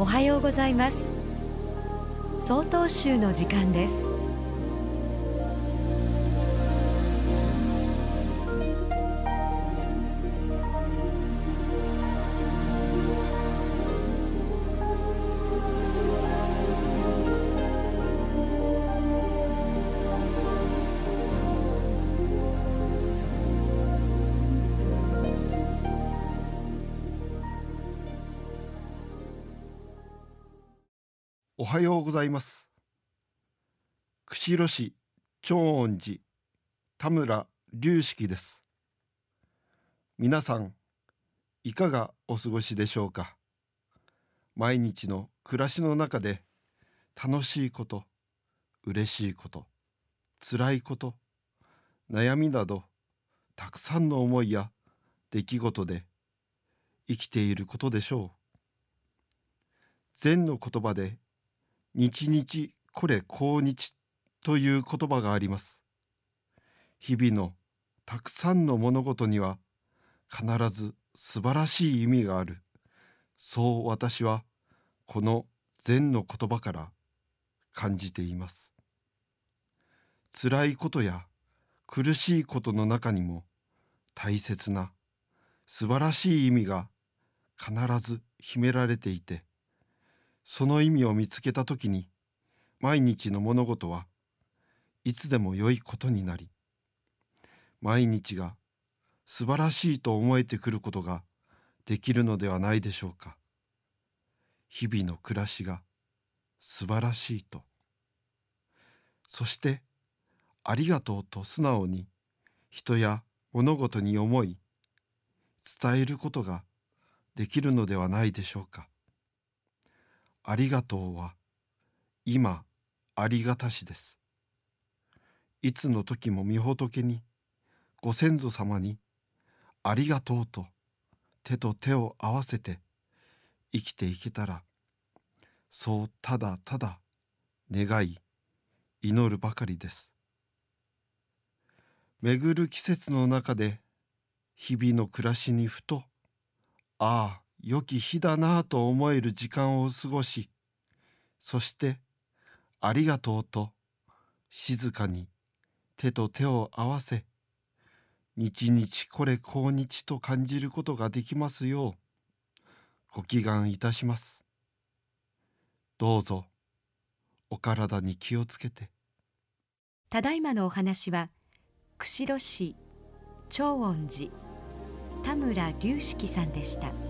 おはようございます。総統集の時間です。おはようございます。釧路市長恩寺田村隆式です。皆さんいかがお過ごしでしょうか？毎日の暮らしの中で楽しいこと嬉しいこと辛いこと悩みなどたくさんの思いや出来事で生きていることでしょう。禅の言葉で日々これ今日という言葉があります。日々のたくさんの物事には必ず素晴らしい意味がある。そう私はこの禅の言葉から感じています。辛いことや苦しいことの中にも大切な素晴らしい意味が必ず秘められていてその意味を見つけた時に毎日の物事はいつでも良いことになり毎日が素晴らしいと思えてくることができるのではないでしょうか。日々の暮らしが素晴らしいと。そしてありがとうと素直に人や物事に思い伝えることができるのではないでしょうか。ありがとうは今ありがたしです。いつの時も御仏にご先祖様にありがとうと手と手を合わせて生きていけたらそうただただ願い祈るばかりです。巡る季節の中で日々の暮らしにふとああ良き日だなぁと思える時間を過ごしそしてありがとうと静かに手と手を合わせ日々これ今日と感じることができますようご祈願いたしますどうぞお体に気をつけてただいまのお話は釧路市長恩寺田村隆式さんでした。